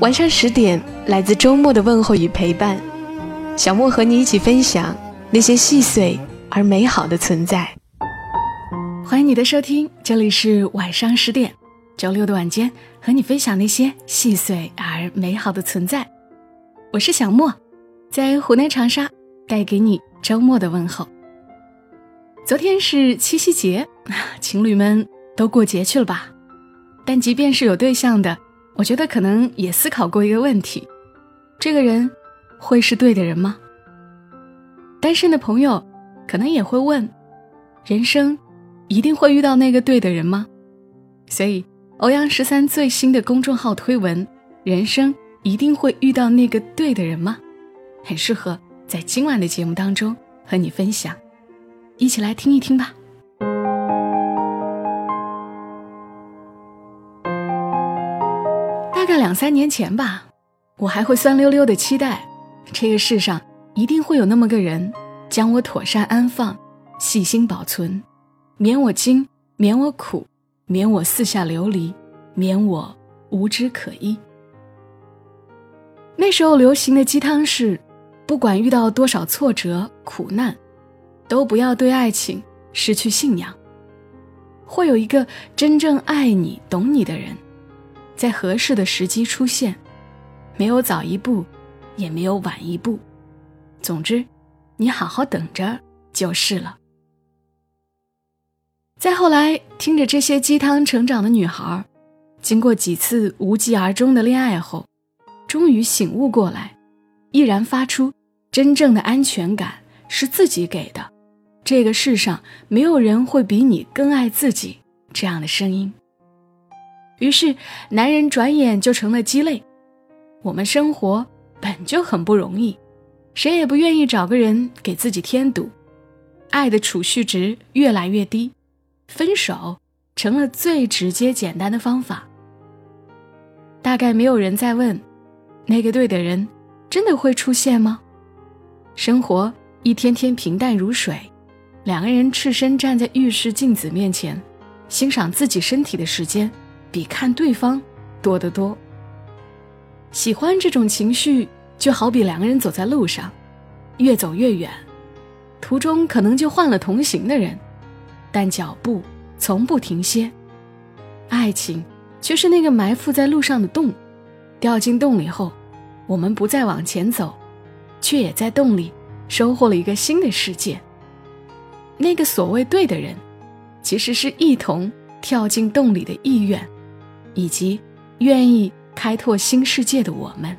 晚上十点，来自周末的问候与陪伴，小莫和你一起分享那些细碎而美好的存在。欢迎你的收听，这里是晚上十点，周六的晚间，和你分享那些细碎而美好的存在。我是小莫，在湖南长沙带给你周末的问候。昨天是七夕节，情侣们都过节去了吧？但即便是有对象的。我觉得可能也思考过一个问题：这个人会是对的人吗？单身的朋友可能也会问：人生一定会遇到那个对的人吗？所以，欧阳十三最新的公众号推文：“人生一定会遇到那个对的人吗？”很适合在今晚的节目当中和你分享，一起来听一听吧。两三年前吧，我还会酸溜溜的期待，这个世上一定会有那么个人，将我妥善安放，细心保存，免我惊，免我苦，免我四下流离，免我无枝可依。那时候流行的鸡汤是，不管遇到多少挫折苦难，都不要对爱情失去信仰，会有一个真正爱你、懂你的人。在合适的时机出现，没有早一步，也没有晚一步。总之，你好好等着就是了。再后来，听着这些鸡汤成长的女孩，经过几次无疾而终的恋爱后，终于醒悟过来，毅然发出“真正的安全感是自己给的，这个世上没有人会比你更爱自己”这样的声音。于是，男人转眼就成了鸡肋。我们生活本就很不容易，谁也不愿意找个人给自己添堵。爱的储蓄值越来越低，分手成了最直接简单的方法。大概没有人在问，那个对的人真的会出现吗？生活一天天平淡如水，两个人赤身站在浴室镜子面前，欣赏自己身体的时间。比看对方多得多。喜欢这种情绪，就好比两个人走在路上，越走越远，途中可能就换了同行的人，但脚步从不停歇。爱情却是那个埋伏在路上的洞，掉进洞里后，我们不再往前走，却也在洞里收获了一个新的世界。那个所谓对的人，其实是一同跳进洞里的意愿。以及愿意开拓新世界的我们。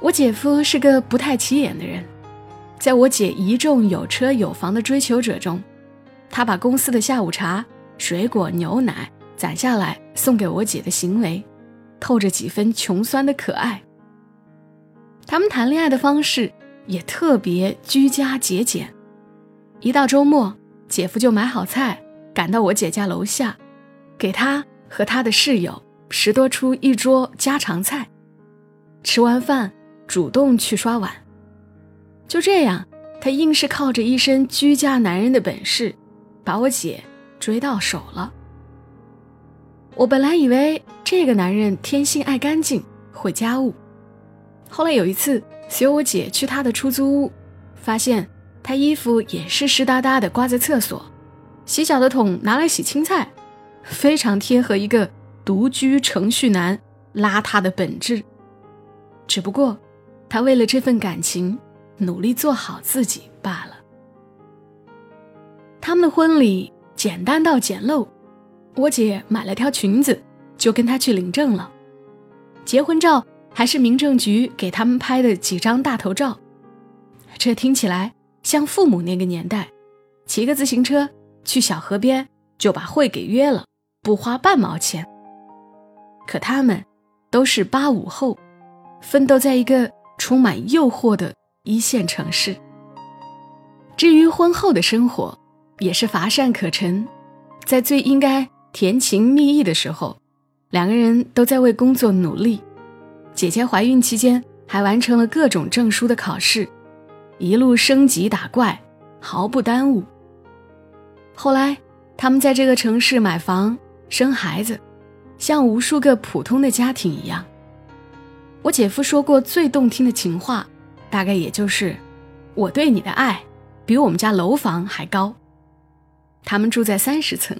我姐夫是个不太起眼的人，在我姐一众有车有房的追求者中，他把公司的下午茶、水果、牛奶攒下来送给我姐的行为，透着几分穷酸的可爱。他们谈恋爱的方式也特别居家节俭，一到周末，姐夫就买好菜赶到我姐家楼下。给他和他的室友拾掇出一桌家常菜，吃完饭主动去刷碗。就这样，他硬是靠着一身居家男人的本事，把我姐追到手了。我本来以为这个男人天性爱干净，会家务。后来有一次随我姐去他的出租屋，发现他衣服也是湿哒哒的挂在厕所，洗脚的桶拿来洗青菜。非常贴合一个独居程序男邋遢的本质，只不过他为了这份感情努力做好自己罢了。他们的婚礼简单到简陋，我姐买了条裙子就跟他去领证了，结婚照还是民政局给他们拍的几张大头照，这听起来像父母那个年代，骑个自行车去小河边就把会给约了。不花半毛钱。可他们都是八五后，奋斗在一个充满诱惑的一线城市。至于婚后的生活，也是乏善可陈，在最应该甜情蜜意的时候，两个人都在为工作努力。姐姐怀孕期间还完成了各种证书的考试，一路升级打怪，毫不耽误。后来，他们在这个城市买房、生孩子，像无数个普通的家庭一样。我姐夫说过最动听的情话，大概也就是“我对你的爱，比我们家楼房还高。”他们住在三十层，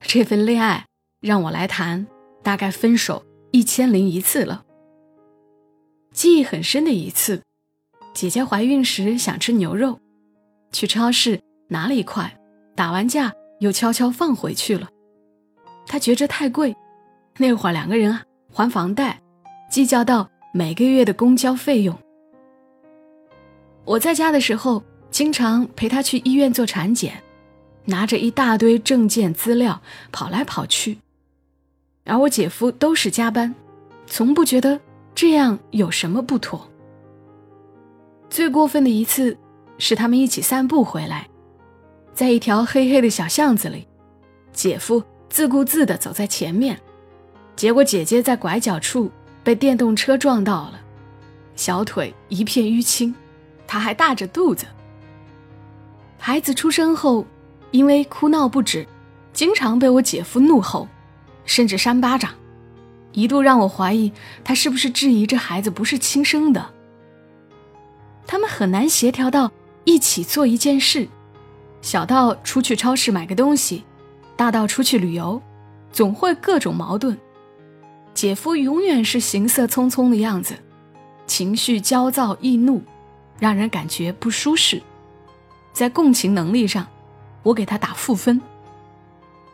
这份恋爱让我来谈，大概分手一千零一次了。记忆很深的一次，姐姐怀孕时想吃牛肉，去超市拿了一块。打完架又悄悄放回去了，他觉着太贵。那会儿两个人还房贷，计较到每个月的公交费用。我在家的时候，经常陪他去医院做产检，拿着一大堆证件资料跑来跑去。而我姐夫都是加班，从不觉得这样有什么不妥。最过分的一次，是他们一起散步回来。在一条黑黑的小巷子里，姐夫自顾自地走在前面，结果姐姐在拐角处被电动车撞到了，小腿一片淤青，她还大着肚子。孩子出生后，因为哭闹不止，经常被我姐夫怒吼，甚至扇巴掌，一度让我怀疑他是不是质疑这孩子不是亲生的。他们很难协调到一起做一件事。小到出去超市买个东西，大到出去旅游，总会各种矛盾。姐夫永远是行色匆匆的样子，情绪焦躁易怒，让人感觉不舒适。在共情能力上，我给他打负分。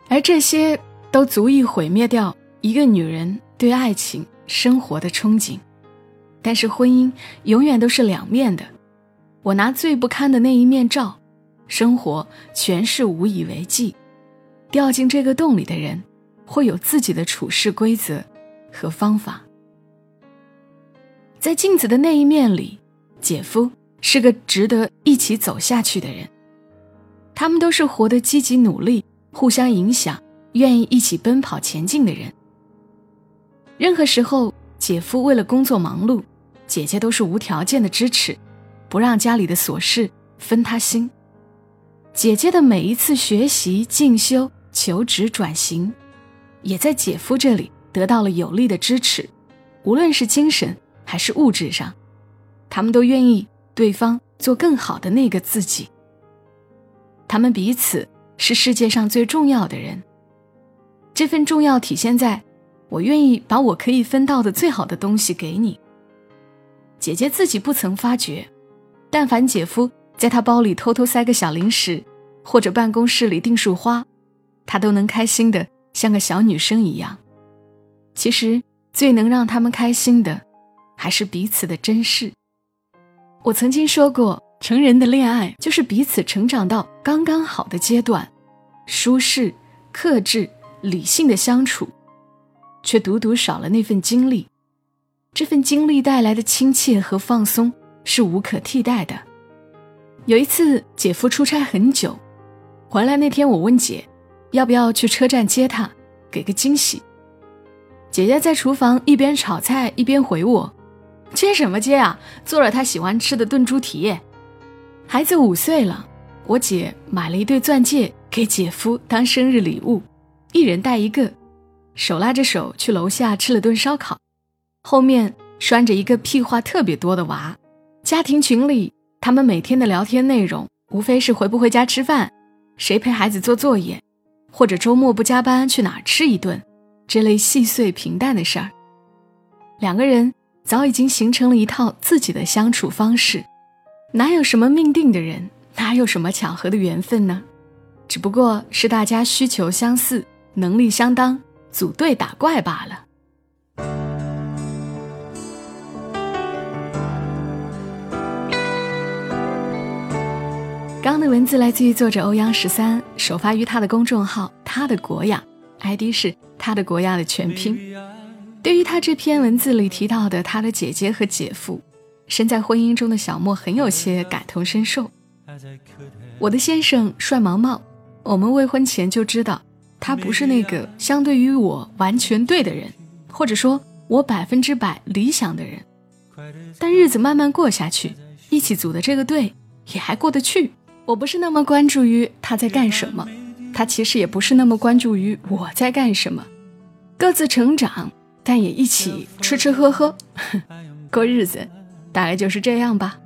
而这些都足以毁灭掉一个女人对爱情生活的憧憬。但是婚姻永远都是两面的，我拿最不堪的那一面照。生活全是无以为继，掉进这个洞里的人，会有自己的处事规则和方法。在镜子的那一面里，姐夫是个值得一起走下去的人。他们都是活得积极努力、互相影响、愿意一起奔跑前进的人。任何时候，姐夫为了工作忙碌，姐姐都是无条件的支持，不让家里的琐事分他心。姐姐的每一次学习、进修、求职、转型，也在姐夫这里得到了有力的支持，无论是精神还是物质上，他们都愿意对方做更好的那个自己。他们彼此是世界上最重要的人，这份重要体现在，我愿意把我可以分到的最好的东西给你。姐姐自己不曾发觉，但凡姐夫。在她包里偷偷塞个小零食，或者办公室里订束花，他都能开心的像个小女生一样。其实最能让他们开心的，还是彼此的珍视。我曾经说过，成人的恋爱就是彼此成长到刚刚好的阶段，舒适、克制、理性的相处，却独独少了那份经历。这份经历带来的亲切和放松是无可替代的。有一次，姐夫出差很久，回来那天，我问姐，要不要去车站接他，给个惊喜。姐姐在厨房一边炒菜一边回我：“接什么接啊？做了他喜欢吃的炖猪蹄。”孩子五岁了，我姐买了一对钻戒给姐夫当生日礼物，一人带一个，手拉着手去楼下吃了顿烧烤，后面拴着一个屁话特别多的娃，家庭群里。他们每天的聊天内容，无非是回不回家吃饭，谁陪孩子做作业，或者周末不加班去哪儿吃一顿，这类细碎平淡的事儿。两个人早已经形成了一套自己的相处方式，哪有什么命定的人，哪有什么巧合的缘分呢？只不过是大家需求相似，能力相当，组队打怪罢了。刚的文字来自于作者欧阳十三，首发于他的公众号“他的国雅 ”，ID 是他的国雅的全拼。对于他这篇文字里提到的他的姐姐和姐夫，身在婚姻中的小莫很有些感同身受。我的先生帅毛毛，我们未婚前就知道他不是那个相对于我完全对的人，或者说我百分之百理想的人。但日子慢慢过下去，一起组的这个队也还过得去。我不是那么关注于他在干什么，他其实也不是那么关注于我在干什么，各自成长，但也一起吃吃喝喝，过日子，大概就是这样吧。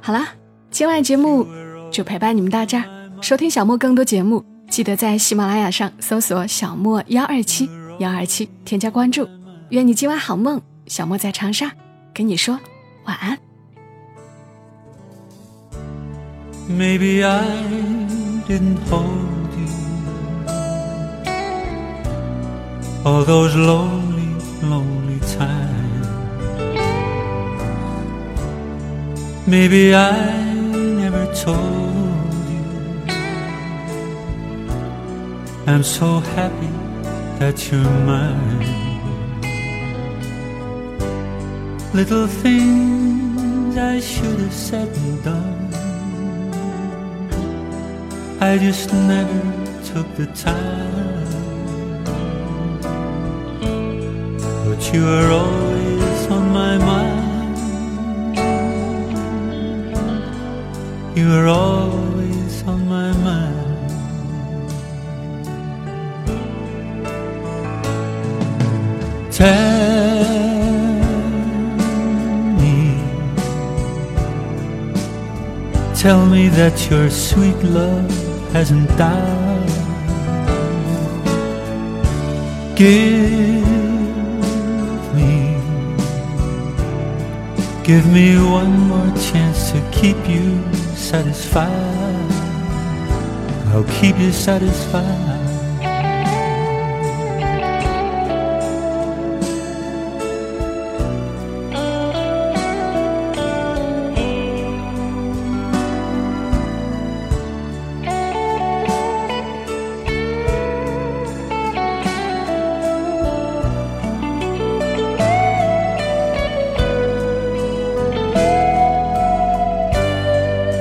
好啦，今晚节目就陪伴你们到这儿。收听小莫更多节目，记得在喜马拉雅上搜索“小莫幺二七幺二七”，添加关注。愿你今晚好梦，小莫在长沙跟你说晚安。Maybe I didn't hold you all those lonely, lonely times. Maybe I never told you I'm so happy that you're mine. Little things I should have said and done. I just never took the time. But you are always on my mind. You are always on my mind. Tell me, tell me that your sweet love hasn't died. Give me, give me one more chance to keep you satisfied. I'll keep you satisfied.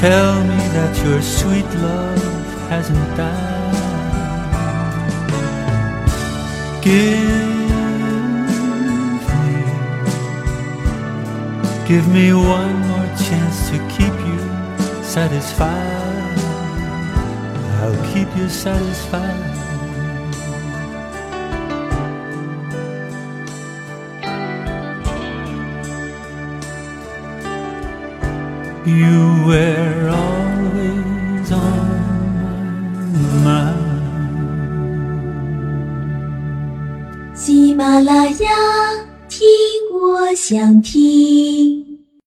Tell me that your sweet love hasn't died. Give me, give me one more chance to keep you satisfied. I'll keep you satisfied. You were always on my mind. 喜马拉雅，听我想听。